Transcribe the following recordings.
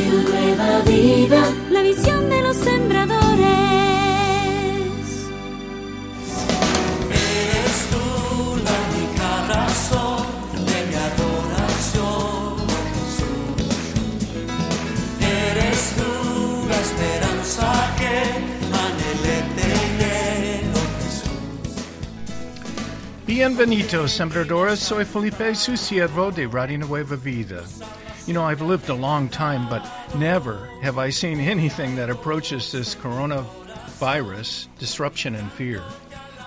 Radio Nueva Vida, la visión de los sembradores. Eres tú la única razón de mi adoración, Jesús. Eres tú la esperanza que anhelé tener, Jesús. Bienvenidos, sembradores. Soy Felipe, su siervo de Radio Nueva Vida. You know, I've lived a long time, but never have I seen anything that approaches this coronavirus disruption and fear.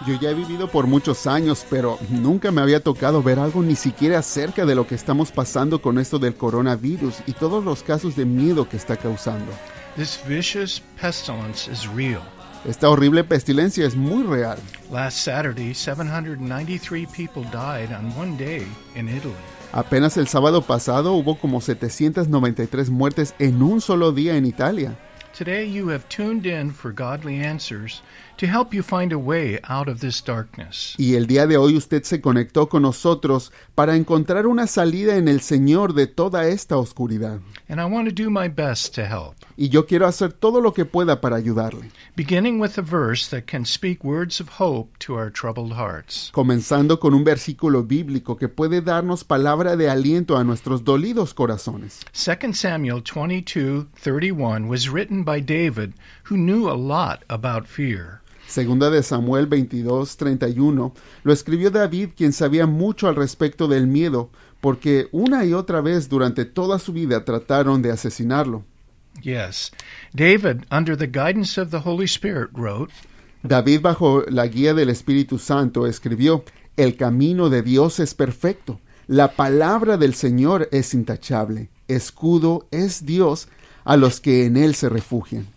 Yo ya he vivido por muchos años, pero nunca me había tocado ver algo ni siquiera cerca de lo que estamos pasando con esto del coronavirus y todos los casos de miedo que está causando. This vicious pestilence is real. Esta horrible pestilencia es muy real. Last Saturday, 793 people died on one day in Italy. Apenas el sábado pasado hubo como 793 muertes en un solo día en Italia. Today, you have tuned in for godly answers to help you find a way out of this darkness. Y el día de hoy usted se conectó con nosotros para encontrar una salida en el Señor de toda esta oscuridad. And I want to do my best to help. Y yo quiero hacer todo lo que pueda para ayudarle. Beginning with a verse that can speak words of hope to our troubled hearts. Comenzando con un versículo bíblico que puede darnos palabra de aliento a nuestros dolidos corazones. 2 Samuel 22:31 was written by David, who knew a lot about fear. Segunda de Samuel 22:31 lo escribió David quien sabía mucho al respecto del miedo, porque una y otra vez durante toda su vida trataron de asesinarlo. Yes. David, under the guidance of the Holy Spirit, wrote, David bajo la guía del Espíritu Santo escribió, El camino de Dios es perfecto, la palabra del Señor es intachable, escudo es Dios a los que en él se refugian.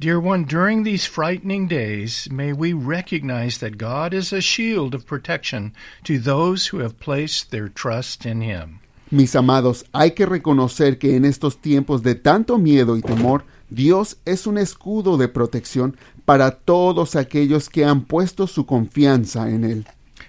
Dear one, during these frightening days, may we recognize that God is a shield of protection to those who have placed their trust in Him. Mis amados, hay que reconocer que en estos tiempos de tanto miedo y temor, Dios es un escudo de protección para todos aquellos que han puesto su confianza en Él.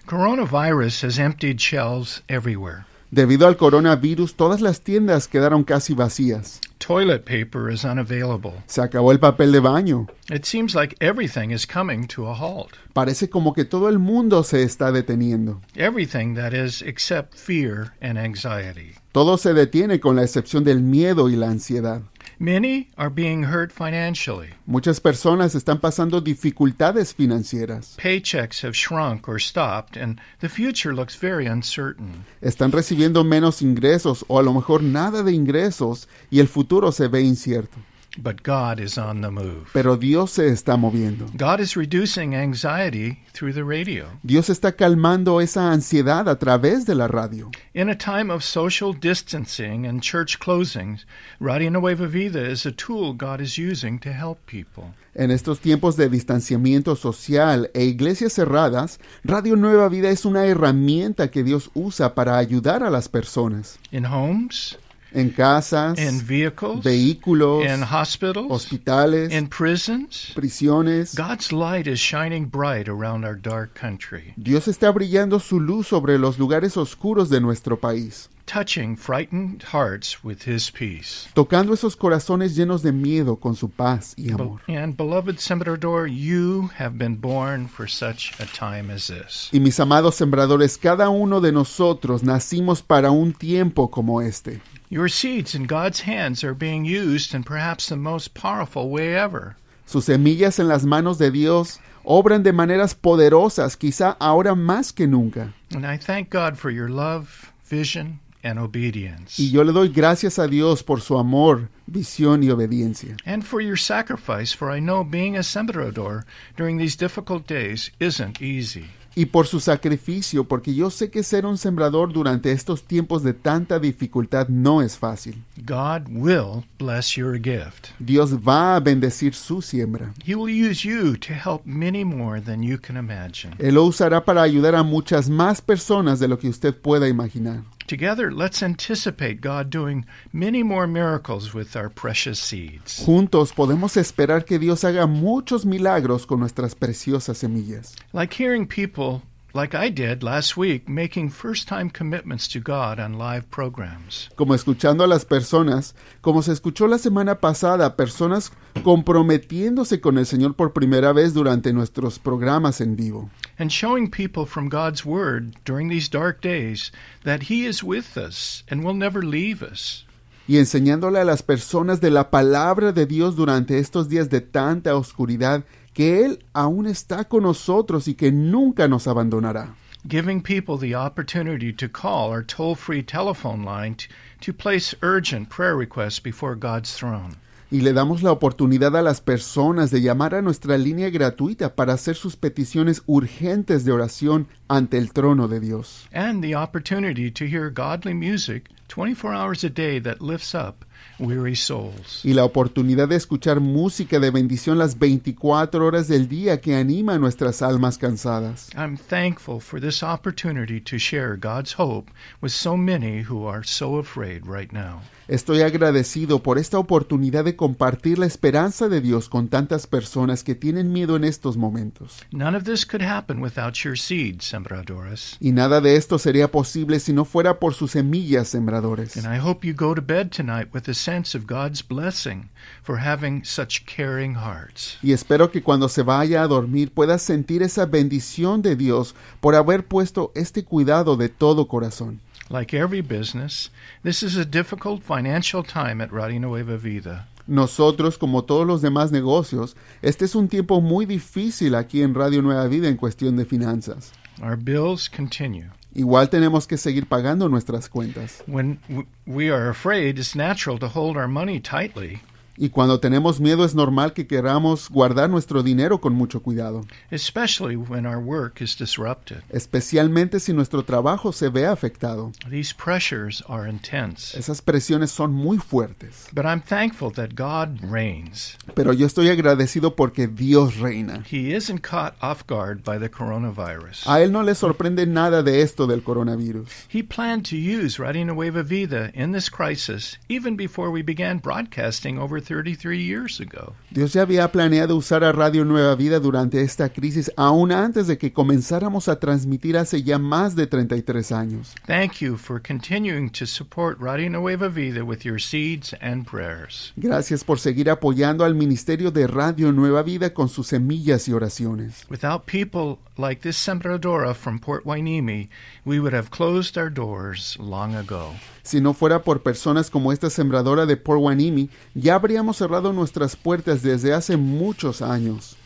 Coronavirus has emptied shelves everywhere. Debido al coronavirus, todas las tiendas quedaron casi vacías. Toilet paper is unavailable. Se acabó el papel de baño. It seems like everything is coming to a halt. Parece como que todo el mundo se está deteniendo. Everything, that is, except fear and anxiety. Todo se detiene con la excepción del miedo y la ansiedad. Many are being hurt financially. Muchas personas están pasando dificultades financieras. Paychecks have shrunk or stopped, and the future looks very uncertain. Están recibiendo menos ingresos o a lo mejor nada de ingresos y el futuro se ve incierto. But God is on the move. Pero Dios se está moviendo. God is reducing anxiety through the radio. Dios está calmando esa ansiedad a través de la radio. In a time of social distancing and church closings, Radio Nueva Vida is a tool God is using to help people. En estos tiempos de distanciamiento social e iglesias cerradas, Radio Nueva Vida es una herramienta que Dios usa para ayudar a las personas. In homes, En casas, in vehicles, vehículos, in hospitals, hospitales, in prisons, prisiones. God's light is shining bright around our dark country, Dios está brillando su luz sobre los lugares oscuros de nuestro país, touching frightened hearts with His peace. tocando esos corazones llenos de miedo con su paz y amor. and beloved Sembrador, you have been born for such a time as this. Y mis amados sembradores, cada uno de nosotros nacimos para un tiempo como este. Your seeds in God's hands are being used in perhaps the most powerful way ever. Sus semillas en las manos de Dios obran de maneras poderosas, quizá ahora más que nunca. And I thank God for your love, vision, and obedience. Y yo le doy gracias a Dios por su amor, visión y obediencia. And for your sacrifice, for I know being a sembrador during these difficult days isn't easy. Y por su sacrificio, porque yo sé que ser un sembrador durante estos tiempos de tanta dificultad no es fácil. God will bless your gift. Dios va a bendecir su siembra. He will use you to help many more than you can imagine. Él lo usará para ayudar a muchas más personas de lo que usted pueda imaginar. Together, let's anticipate God doing many more miracles with our precious seeds. Juntos podemos esperar que Dios haga muchos milagros con nuestras preciosas semillas. Like hearing people like I did last week, making first time commitments to God on live programs. como escuchando a las personas, como se escuchó la semana pasada, personas comprometiéndose con el Señor por primera vez durante nuestros programas en vivo. And showing people from God's Word during these dark days that He is with us and will never leave us. y enseñándole a las personas de la palabra de Dios durante estos días de tanta oscuridad que Él aún está con nosotros y que nunca nos abandonará. Giving people the opportunity to call our toll free telephone line to place urgent prayer requests before God's throne. Y le damos la oportunidad a las personas de llamar a nuestra línea gratuita para hacer sus peticiones urgentes de oración ante el trono de Dios. And the opportunity to hear godly music 24 hours a day that lifts up weary souls. Y la oportunidad de escuchar música de bendición las 24 horas del día que anima a nuestras almas cansadas. I'm thankful for this opportunity to share God's hope with so many who are so afraid right now. Estoy agradecido por esta oportunidad de compartir la esperanza de Dios con tantas personas que tienen miedo en estos momentos. None of this could happen without your seed, sembradores. Y nada de esto sería posible si no fuera por sus semillas sembradores. And I hope you go to bed tonight with a sense of God's blessing for having such caring hearts. Y espero que cuando se vaya a dormir pueda sentir esa bendición de Dios por haber puesto este cuidado de todo corazón. Like every business, this is a difficult financial time at Radio Nueva Vida. Nosotros, como todos los demás negocios, este es un tiempo muy difícil aquí en Radio Nueva Vida en cuestión de finanzas. Our bills continue. Igual tenemos que seguir pagando nuestras cuentas. When we are afraid, it's natural to hold our money tightly, Y cuando tenemos miedo es normal que queramos guardar nuestro dinero con mucho cuidado, especially when our work is disrupted. especialmente si nuestro trabajo se ve afectado. These pressures are intense. Esas presiones son muy fuertes. But I'm thankful that God reigns. Pero yo estoy agradecido porque Dios reina. He isn't caught off guard by the coronavirus. A Él no le sorprende nada de esto del coronavirus. He planned to use Radio Nueva Vida in this crisis even before we began broadcasting over 33 years ago. Dios ya había planeado usar a Radio Nueva Vida durante esta crisis aún antes de que comenzáramos a transmitir hace ya más de 33 años. Thank you for continuing to support Radio Nueva Vida with your seeds and prayers. Gracias por seguir apoyando al ministerio de Radio Nueva Vida con sus semillas y oraciones. Without people like this sembradora from Port Wainimi, we would have closed our doors long ago. Si no fuera por personas como esta sembradora de Port Wanimi, ya habríamos cerrado nuestras puertas desde hace muchos años.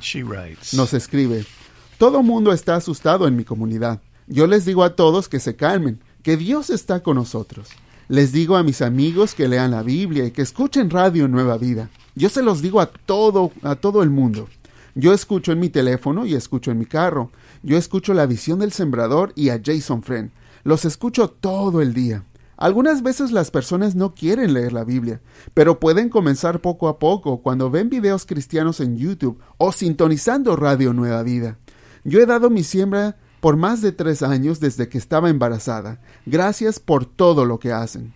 She writes, Nos escribe, todo mundo está asustado en mi comunidad. Yo les digo a todos que se calmen, que Dios está con nosotros. Les digo a mis amigos que lean la Biblia y que escuchen Radio Nueva Vida. Yo se los digo a todo, a todo el mundo. Yo escucho en mi teléfono y escucho en mi carro. Yo escucho la visión del sembrador y a Jason Friend. Los escucho todo el día. Algunas veces las personas no quieren leer la Biblia, pero pueden comenzar poco a poco cuando ven videos cristianos en YouTube o sintonizando Radio Nueva Vida. Yo he dado mi siembra por más de tres años desde que estaba embarazada. Gracias por todo lo que hacen.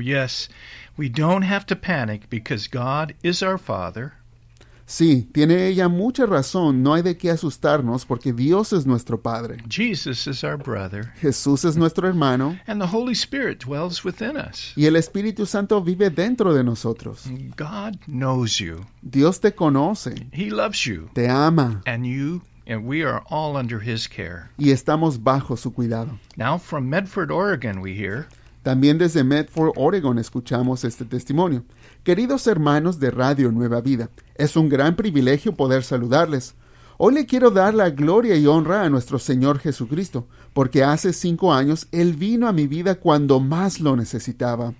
Yes, we don't have to panic because God is our Father. Sí, tiene ella mucha razón, no hay de qué asustarnos porque Dios es nuestro Padre. Jesus is our brother, Jesús es nuestro hermano and the Holy Spirit dwells within us. y el Espíritu Santo vive dentro de nosotros. God knows you. Dios te conoce, He loves you, te ama and you and we are all under his care. y estamos bajo su cuidado. Now from Medford, Oregon, we hear, También desde Medford, Oregon, escuchamos este testimonio. Queridos hermanos de Radio Nueva Vida, es un gran privilegio poder saludarles. Hoy le quiero dar la gloria y honra a nuestro Señor Jesucristo, porque hace cinco años Él vino a mi vida cuando más lo necesitaba.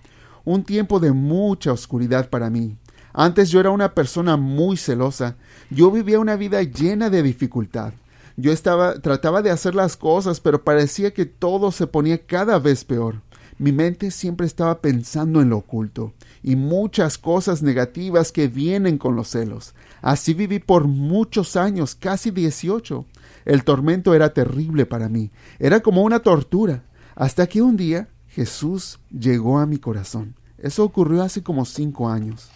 Un tiempo de mucha oscuridad para mí. Antes yo era una persona muy celosa. Yo vivía una vida llena de dificultad. Yo estaba, trataba de hacer las cosas, pero parecía que todo se ponía cada vez peor. Mi mente siempre estaba pensando en lo oculto y muchas cosas negativas que vienen con los celos. Así viví por muchos años, casi 18. El tormento era terrible para mí, era como una tortura, hasta que un día Jesús llegó a mi corazón. Eso ocurrió hace como cinco años.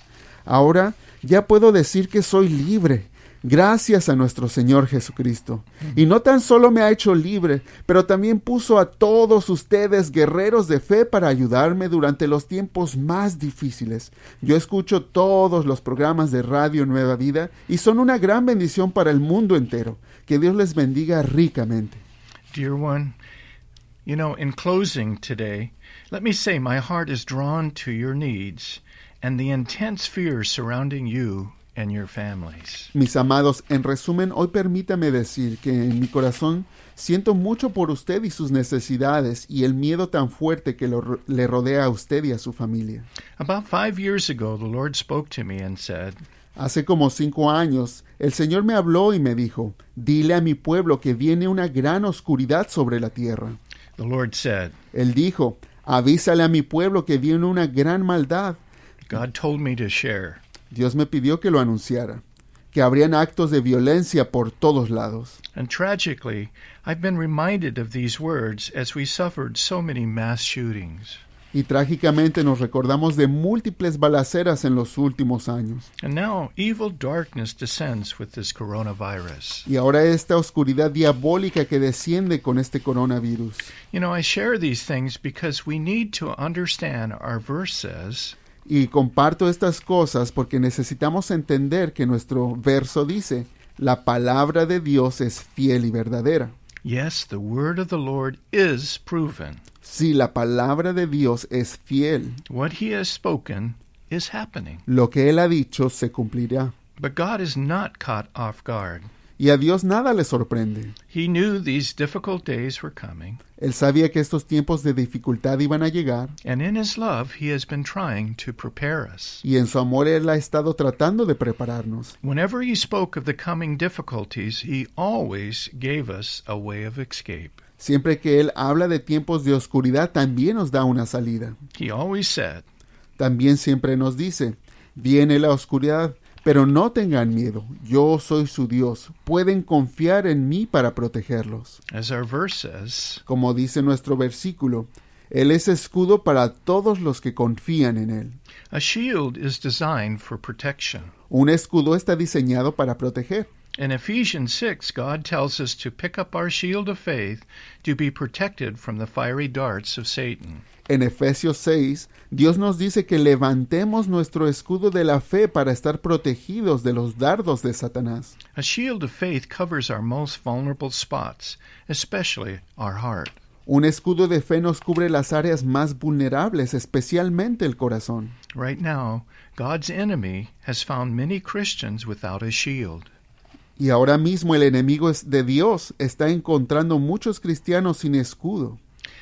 Ahora ya puedo decir que soy libre. Gracias a nuestro Señor Jesucristo. Y no tan solo me ha hecho libre, pero también puso a todos ustedes guerreros de fe para ayudarme durante los tiempos más difíciles. Yo escucho todos los programas de Radio Nueva Vida y son una gran bendición para el mundo entero. Que Dios les bendiga ricamente. Dear one, you know, in closing today, let me say my heart is drawn to your needs and the intense fear surrounding you and your families. Mis amados, en resumen, hoy permítame decir que en mi corazón siento mucho por usted y sus necesidades y el miedo tan fuerte que lo- le rodea a usted y a su familia. About five years ago, the Lord spoke to me and said, Hace como cinco años, el Señor me habló y me dijo, dile a mi pueblo que viene una gran oscuridad sobre la tierra. The Lord said, Él dijo, avísale a mi pueblo que viene una gran maldad. God told me to share. Dios me pidió que lo anunciara, que habrían actos de violencia por todos lados. And tragically, I've been reminded of these words as we suffered so many mass shootings. Y trágicamente nos recordamos de múltiples balaceras en los últimos años. And now evil darkness descends with this coronavirus. Y ahora esta oscuridad diabólica que desciende con este coronavirus. You know, I share these things because we need to understand our verse says, Y comparto estas cosas porque necesitamos entender que nuestro verso dice, la palabra de Dios es fiel y verdadera. Yes, the word of the Lord is proven. Si la palabra de Dios es fiel, What he has spoken is happening. lo que Él ha dicho se cumplirá. But God is not caught off guard. Y a Dios nada le sorprende. He knew these difficult days were coming, Él sabía que estos tiempos de dificultad iban a llegar and in his love, he has been trying to prepare us. y en su amor Él ha estado tratando de prepararnos. Whenever he spoke of the coming difficulties, he always gave us a way of escape. Siempre que Él habla de tiempos de oscuridad, también nos da una salida. He always said, También siempre nos dice, viene la oscuridad, pero no tengan miedo, yo soy su Dios, pueden confiar en mí para protegerlos. as our verse says, Como dice nuestro versículo, Él es escudo para todos los que confían en Él. a shield is designed for protection. Un escudo está diseñado para proteger. In Ephesians 6, God tells us to pick up our shield of faith to be protected from the fiery darts of Satan. En Efesios 6, Dios nos dice que levantemos nuestro escudo de la fe para estar protegidos de los dardos de Satanás. A shield of faith covers our most vulnerable spots, especially our heart. Un escudo de fe nos cubre las áreas más vulnerables, especialmente el corazón. Right now, God's enemy has found many Christians without a shield. Y ahora mismo el enemigo es de Dios está encontrando muchos cristianos sin escudo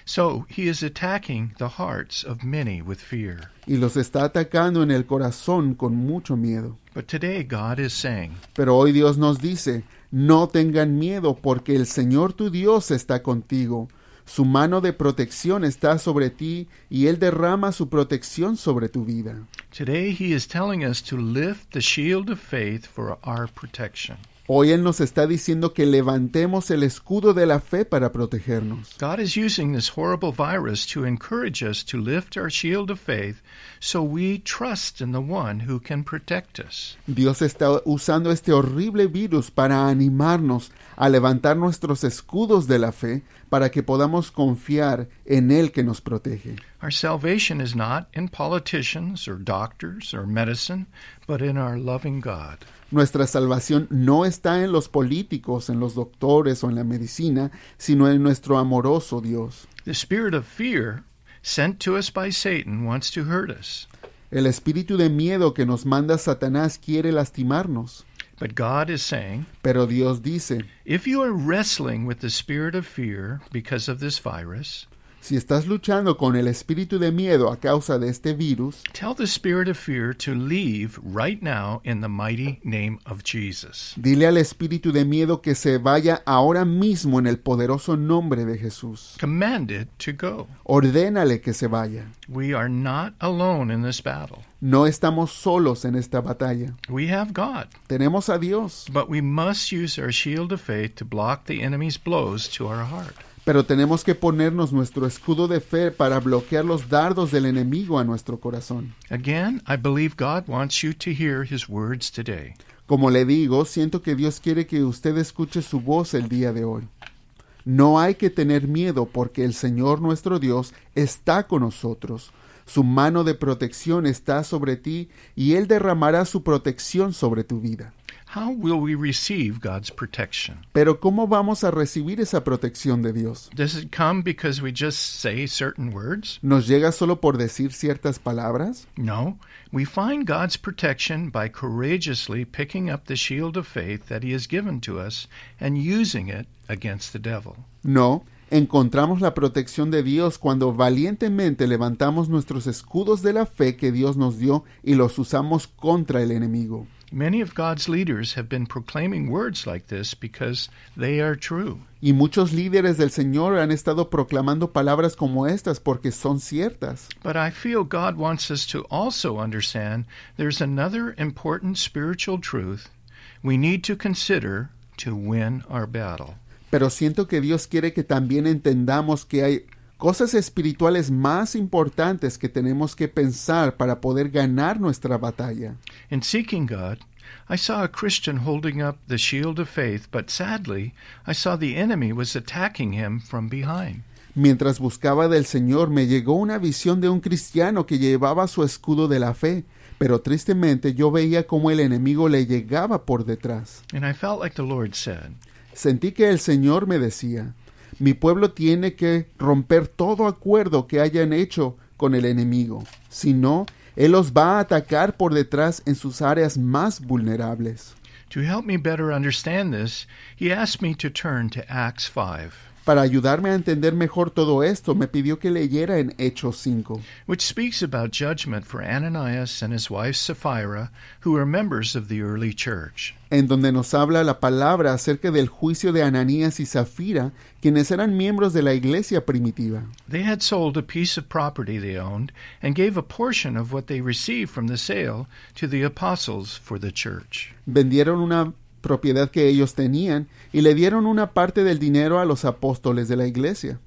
So he is attacking the hearts of many with fear. y los está atacando en el corazón con mucho miedo. But today, God is saying, Pero hoy Dios nos dice, no tengan miedo porque el Señor tu Dios está contigo. Su mano de protección está sobre ti y Él derrama su protección sobre tu vida. Today, he is telling us to lift the shield of faith for our protection. Hoy Él nos está diciendo que levantemos el escudo de la fe para protegernos. God is using this horrible virus to encourage us to lift our shield of faith so we trust in the one who can protect us. Dios está usando este horrible virus para animarnos a levantar nuestros escudos de la fe para que podamos confiar en Él que nos protege. Our salvation is not in politicians or doctors or medicine, but in our loving God. Nuestra salvación no está en los políticos, en los doctores o en la medicina, sino en nuestro amoroso Dios. The spirit of fear sent to us by Satan wants to hurt us. El espíritu de miedo que nos manda Satanás quiere lastimarnos. But God is saying, Pero Dios dice, if you are wrestling with the spirit of fear because of this virus, si estás luchando con el espíritu de miedo a causa de este virus, tell the spirit of fear to leave right now in the mighty name of Jesus. dile al espíritu de miedo que se vaya ahora mismo en el poderoso nombre de Jesús. Command it to go. Ordénale que se vaya. We are not alone in this battle. No estamos solos en esta batalla. We have God, Tenemos a Dios, but we must use our shield of faith to block the enemy's blows to our heart. Pero tenemos que ponernos nuestro escudo de fe para bloquear los dardos del enemigo a nuestro corazón. Again, I believe God wants you to hear his words today. Como le digo, siento que Dios quiere que usted escuche su voz el día de hoy. No hay que tener miedo porque el Señor nuestro Dios está con nosotros. Su mano de protección está sobre ti y Él derramará su protección sobre tu vida. How will we receive God's protection? Pero ¿cómo vamos a recibir esa protección de Dios? Does it come because we just say certain words? ¿Nos llega solo por decir ciertas palabras? No. We find God's protection by courageously picking up the shield of faith that He has given to us and using it against the devil. No. Encontramos la protección de Dios cuando valientemente levantamos nuestros escudos de la fe que Dios nos dio y los usamos contra el enemigo. Many of God's leaders have been proclaiming words like this because they are true. Y muchos líderes del Señor han estado proclamando palabras como estas porque son ciertas. But I feel God wants us to also understand there's another important spiritual truth we need to consider to win our battle. Pero siento que Dios quiere que también entendamos que hay cosas espirituales más importantes que tenemos que pensar para poder ganar nuestra batalla. In seeking God, I saw a Christian holding up the shield of faith, but sadly, I saw the enemy was attacking him from behind. Mientras buscaba del Señor, me llegó una visión de un cristiano que llevaba su escudo de la fe, pero tristemente yo veía como el enemigo le llegaba por detrás. And I felt like the Lord said, Sentí que el Señor me decía, mi pueblo tiene que romper todo acuerdo que hayan hecho con el enemigo, si no, Él los va a atacar por detrás en sus áreas más vulnerables. To help me better understand this, he asked me to turn to Acts 5, Para ayudarme a entender mejor todo esto, me pidió que leyera en Hechos 5, which speaks about judgment for Ananias and his wife Sapphira, who were members of the early church. en donde nos habla la palabra acerca del juicio de Ananías y Zafira, quienes eran miembros de la iglesia primitiva. They had sold a piece of property they owned and gave a portion of what they received from the sale to the apostles for the church. Vendieron una propiedad que ellos tenían y le dieron una parte del dinero a los apóstoles de la iglesia.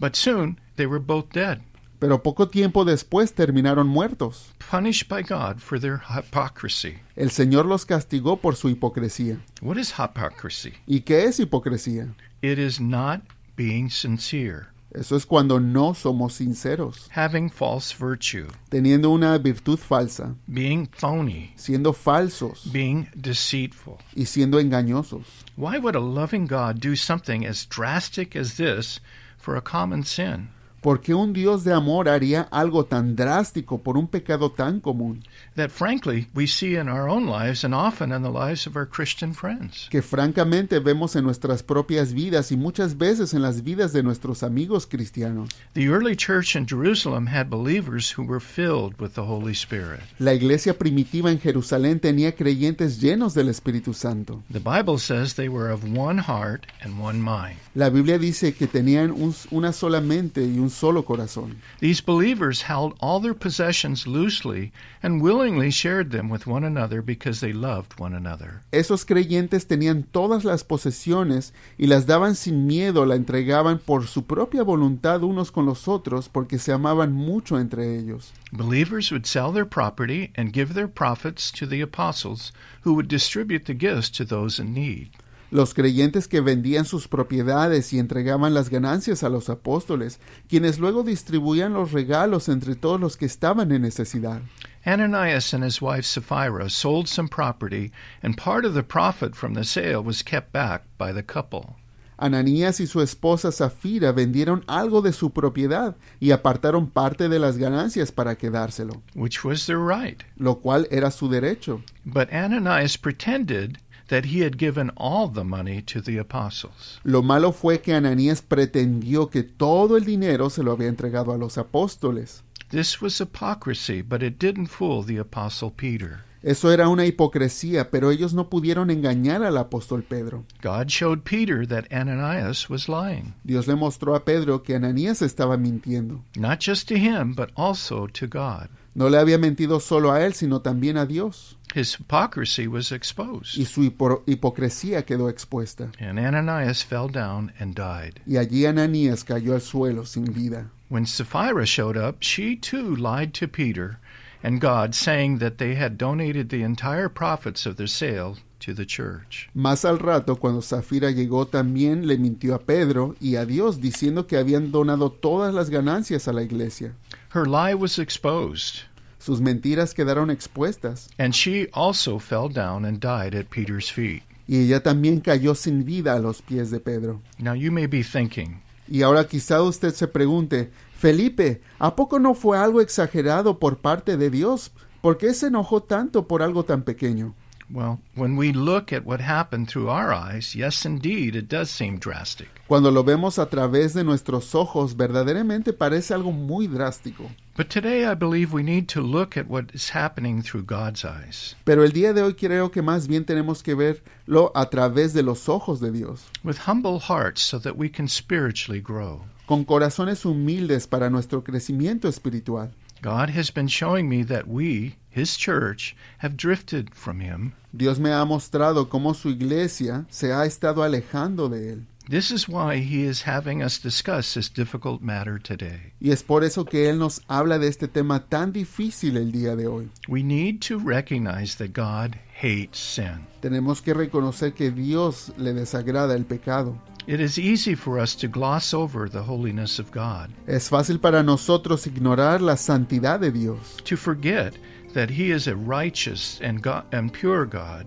But soon they were both dead, Pero poco tiempo después terminaron muertos. punished by God for their hypocrisy. El Señor los castigó por su hipocresía. What is hypocrisy? ¿Y qué es hipocresía? It is not being sincere, Eso es cuando no somos sinceros, having false virtue, teniendo una virtud falsa, being phony, siendo falsos being deceitful. y siendo engañosos. Why would a loving God do something as drastic as this for a common sin? ¿Por qué un Dios de amor haría algo tan drástico por un pecado tan común That frankly we see in our own lives and often in the lives of our Christian friends. que francamente vemos en nuestras propias vidas y muchas veces en las vidas de nuestros amigos cristianos? The early church in Jerusalem had believers who were filled with the Holy Spirit. La iglesia primitiva en Jerusalén tenía creyentes llenos del Espíritu Santo. The Bible says they were of one heart and one mind. La Biblia dice que tenían un- una sola mente y un solo corazón. These believers held all their possessions loosely and willingly shared them with one another because they loved one another. Esos creyentes tenían todas las posesiones y las daban sin miedo, la entregaban por su propia voluntad unos con los otros porque se amaban mucho entre ellos. Believers would sell their property and give their profits to the apostles, who would distribute the gifts to those in need. Los creyentes que vendían sus propiedades y entregaban las ganancias a los apóstoles, quienes luego distribuían los regalos entre todos los que estaban en necesidad. Ananias and his wife Sapphira sold some property, and part of the profit from the sale was kept back by the couple. Ananías y su esposa Zafira vendieron algo de su propiedad y apartaron parte de las ganancias para quedárselo, which was their right. lo cual era su derecho. But Ananias pretended that he had given all the money to the apostles. Lo malo fue que Ananías pretendió que todo el dinero se lo había entregado a los apóstoles. This was hypocrisy, but it didn't fool the apostle Peter. Eso era una hipocresía, pero ellos no pudieron engañar al apóstol Pedro. God showed Peter that Ananias was lying, Dios le mostró a Pedro que Ananías estaba mintiendo. not just to him, but also to God. No le había mentido solo a él, sino también a Dios. His hypocrisy was Y exposed, su hipo- hipocresía quedó expuesta. and Ananias fell down and died. Y allí Ananías cayó al suelo sin vida. When Sapphira showed up, she too lied to Peter and God, saying that they had donated the entire profits of their sale to the church. Más al rato, cuando Zafira llegó, también le mintió a Pedro y a Dios, diciendo que habían donado todas las ganancias a la iglesia. Her lie was exposed, Sus mentiras quedaron expuestas, and she also fell down and died at Peter's feet. y ella también cayó sin vida a los pies de Pedro. Now you may be thinking, Y ahora quizá usted se pregunte, Felipe, ¿a poco no fue algo exagerado por parte de Dios? ¿Por qué se enojó tanto por algo tan pequeño? Well, when we look at what happened through our eyes, yes, indeed, it does seem drastic. Cuando lo vemos a través de nuestros ojos, verdaderamente parece algo muy drástico. But today I believe we need to look at what is happening through God's eyes. Pero el día de hoy creo que más bien tenemos que verlo a través de los ojos de Dios, with humble hearts so that we can spiritually grow. con corazones humildes para nuestro crecimiento espiritual. God has been showing me that we, His church, have drifted from Him. Dios me ha mostrado cómo su iglesia se ha estado alejando de Él. This is why He is having us discuss this difficult matter today. Y es por eso que Él nos habla de este tema tan difícil el día de hoy. We need to recognize that God hates sin. Tenemos que reconocer que Dios le desagrada el pecado. It is easy for us to gloss over the holiness of God, Es fácil para nosotros ignorar la santidad de Dios, to forget that He is a righteous and, God, and pure God,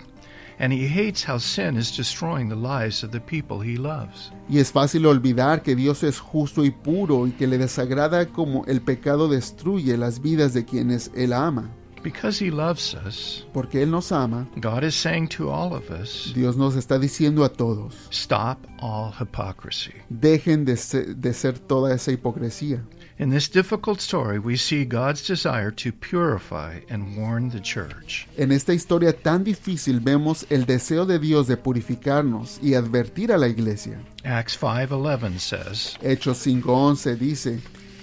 and He hates how sin is destroying the lives of the people He loves. y es fácil olvidar que Dios es justo y puro y que le desagrada como el pecado destruye las vidas de quienes Él ama. Because He loves us, Porque Él nos ama, God is saying to all of us, Dios nos está diciendo a todos, stop all hypocrisy. dejen de ser, de ser toda esa hipocresía. In this difficult story, we see God's desire to purify and warn the church. En esta historia tan difícil vemos el deseo de Dios de purificarnos y advertir a la iglesia. Acts 5:11 says, Hechos 5:11 dice,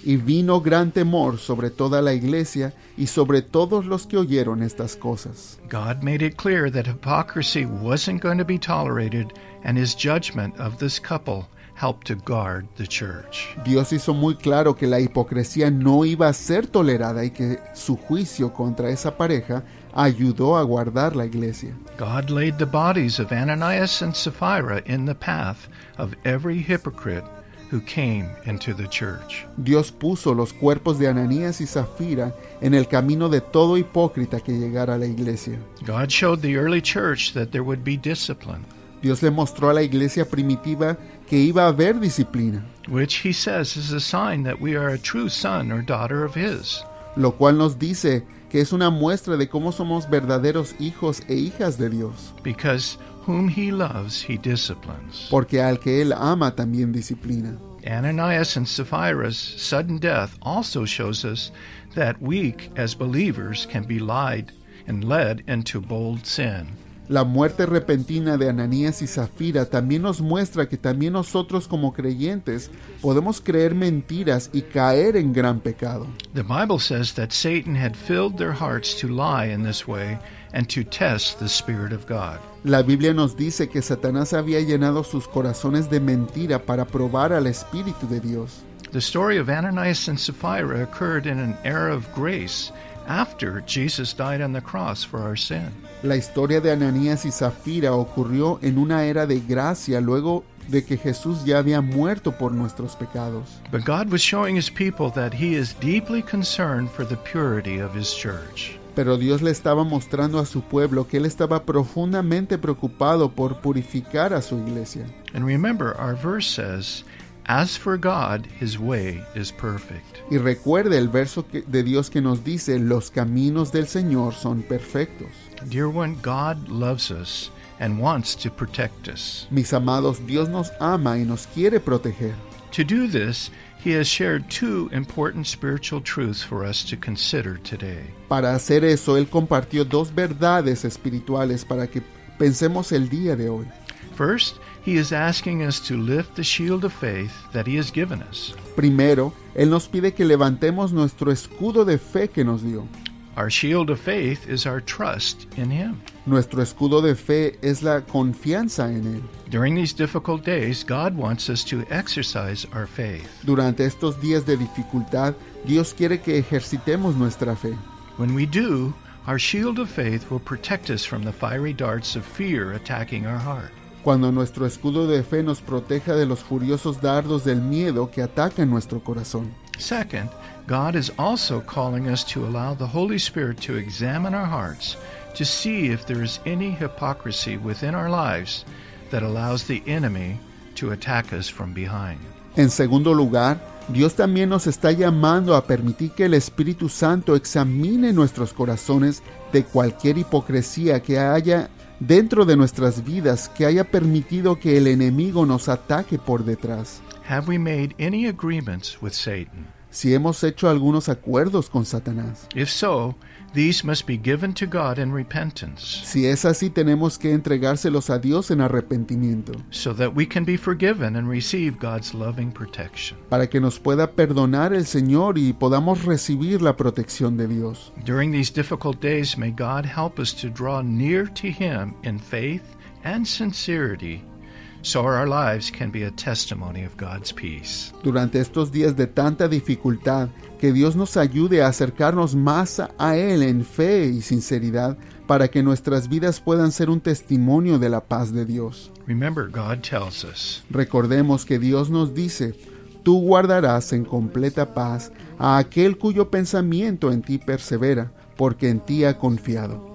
y vino gran temor sobre toda la iglesia y sobre todos los que oyeron estas cosas. God made it clear that hypocrisy wasn't going to be tolerated, and his judgment of this couple helped to guard the church. Dios hizo muy claro que la hipocresía no iba a ser tolerada y que su juicio contra esa pareja ayudó a guardar la iglesia. God laid the bodies of Ananias and Sapphira in the path of every hypocrite who came into the church. Dios puso los cuerpos de Ananías y Zafira en el camino de todo hipócrita que llegara a la iglesia. God showed the early church that there would be discipline, Dios le mostró a la iglesia primitiva que iba a haber disciplina, which he says is a sign that we are a true son or daughter of his. lo cual nos dice que es una muestra de cómo somos verdaderos hijos e hijas de Dios, Because whom he loves, he disciplines. porque al que Él ama también disciplina. Ananias and Sapphira's sudden death also shows us that we, as believers, can be lied and led into bold sin. La muerte repentina de Ananías y Zafira también nos muestra que también nosotros como creyentes podemos creer mentiras y caer en gran pecado. The Bible says that Satan had filled their hearts to lie in this way and to test the Spirit of God. La Biblia nos dice que Satanás había llenado sus corazones de mentira para probar al Espíritu de Dios. The story of Ananias and Sapphira occurred in an era of grace after Jesus died on the cross for our sin. La historia de Ananías y Zafira ocurrió en una era de gracia luego de que Jesús ya había muerto por nuestros pecados. But God was showing his people that he is deeply concerned for the purity of his church. Pero Dios le estaba mostrando a su pueblo que Él estaba profundamente preocupado por purificar a su iglesia. And remember, our verse says, As for God, his way is perfect. Y recuerde el verso que- de Dios que nos dice, los caminos del Señor son perfectos. Dear one, God loves us and wants to protect us. Mis amados, Dios nos ama y nos quiere proteger. To do this, he has shared two important spiritual truths for us to consider today. Para hacer eso, Él compartió dos verdades espirituales para que pensemos el día de hoy. First, he is asking us to lift the shield of faith that he has given us. Primero, Él nos pide que levantemos nuestro escudo de fe que nos dio. Our shield of faith is our trust in him. Nuestro escudo de fe es la confianza en Él. During these difficult days, God wants us to exercise our faith. Durante estos días de dificultad, Dios quiere que ejercitemos nuestra fe. When we do, our shield of faith will protect us from the fiery darts of fear attacking our heart. Cuando nuestro escudo de fe nos proteja de los furiosos dardos del miedo que atacan nuestro corazón. Second, God is also calling us to allow the Holy Spirit to examine our hearts to see if there is any hypocrisy within our lives that allows the enemy to attack us from behind. En segundo lugar, Dios también nos está llamando a permitir que el Espíritu Santo examine nuestros corazones de cualquier hipocresía que haya dentro de nuestras vidas que haya permitido que el enemigo nos ataque por detrás. Have we made any agreements with Satan? Si hemos hecho algunos acuerdos con Satanás. If so, these must be given to God in repentance Si es así, tenemos que entregárselos a Dios en arrepentimiento, so that we can be forgiven and receive God's loving protection. para que nos pueda perdonar el Señor y podamos recibir la protección de Dios. During these difficult days, may God help us to draw near to Him in faith and sincerity so our lives can be a testimony of God's peace. Durante estos días de tanta dificultad, que Dios nos ayude a acercarnos más a Él en fe y sinceridad para que nuestras vidas puedan ser un testimonio de la paz de Dios. Remember, God tells us, Recordemos que Dios nos dice, tú guardarás en completa paz a aquel cuyo pensamiento en ti persevera, porque en ti ha confiado.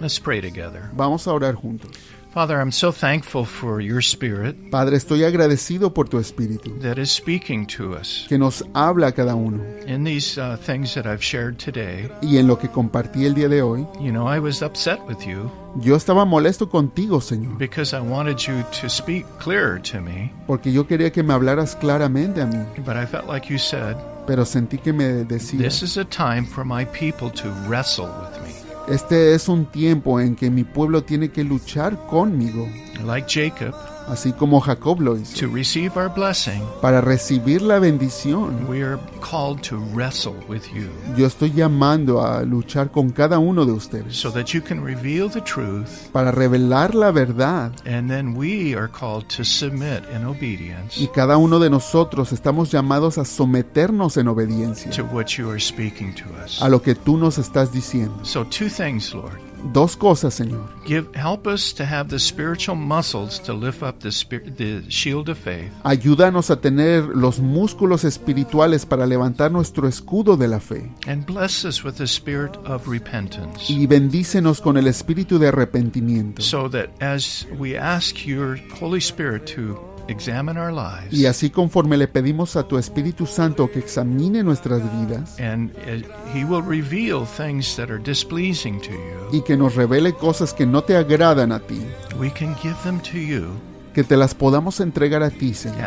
let's pray together. Vamos a orar juntos. Father, I'm so thankful for your Spirit Padre, estoy agradecido por tu Espíritu, that is speaking to us que nos habla a cada uno. in these uh, things that I've shared today. Y en lo que compartí el día de hoy, You know, I was upset with you yo estaba molesto contigo, Señor, because I wanted you to speak clearer to me, porque yo quería que me hablaras claramente a mí, but I felt like you said, pero sentí que me This decías, is a time for my people to wrestle with. Este es un tiempo en que mi pueblo tiene que luchar conmigo, Like Jacob, así como Jacob lo hizo, to receive our blessing, para recibir la bendición. we are called to wrestle with you Yo estoy llamando a luchar con cada uno de ustedes so that you can reveal the truth, para revelar la verdad and then we are called to submit in obedience y cada uno de nosotros estamos llamados a someternos en obediencia to what you are speaking to us. a lo que tú nos estás diciendo. So, two things, Lord. Dos cosas, Señor. Give, help us to have the spiritual muscles to lift up the, spirit, the shield of faith, Ayúdanos a tener los músculos espirituales para levantar nuestro escudo de la fe. and bless us with the spirit of repentance. Y bendícenos con el espíritu de arrepentimiento. so that as we ask your Holy Spirit to Y así conforme le pedimos a tu Espíritu Santo que examine nuestras vidas and He will reveal things that are displeasing to you, y que nos revele cosas que no te agradan a ti, we can give them to you, que te las podamos entregar a ti, Señor.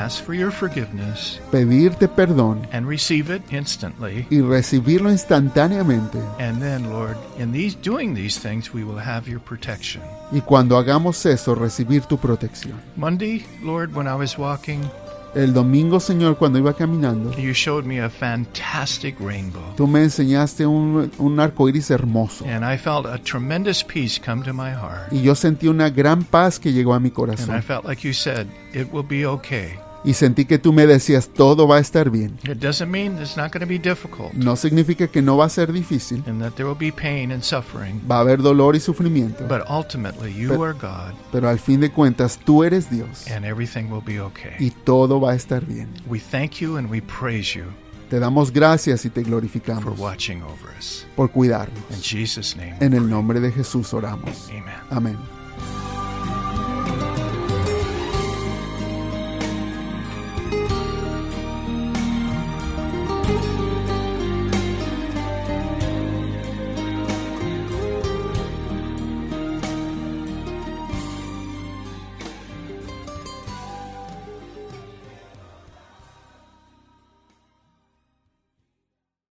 Pedirte perdón y recibirlo instantáneamente. Y cuando hagamos eso, recibir tu protección. Monday, Lord, when I was walking, El domingo, Señor, cuando iba caminando, you showed me a fantastic rainbow. tú me enseñaste un, un arco iris hermoso. And I felt a tremendous peace come to my heart. Y yo sentí una gran paz que llegó a mi And I corazón. felt like you said, it will be okay. Y sentí que tú me decías, todo va a estar bien. It doesn't mean it's not going to be difficult No significa que no va a ser difícil. and that there will be pain and suffering, Va a haber dolor y sufrimiento. but ultimately you But- are God Pero al fin de cuentas, tú eres Dios. and everything will be okay. Y todo va a estar bien. We thank you and we praise you Te damos gracias y te for glorificamos watching over us. por cuidarnos. In Jesus' name, En el nombre de Jesús oramos. Amén.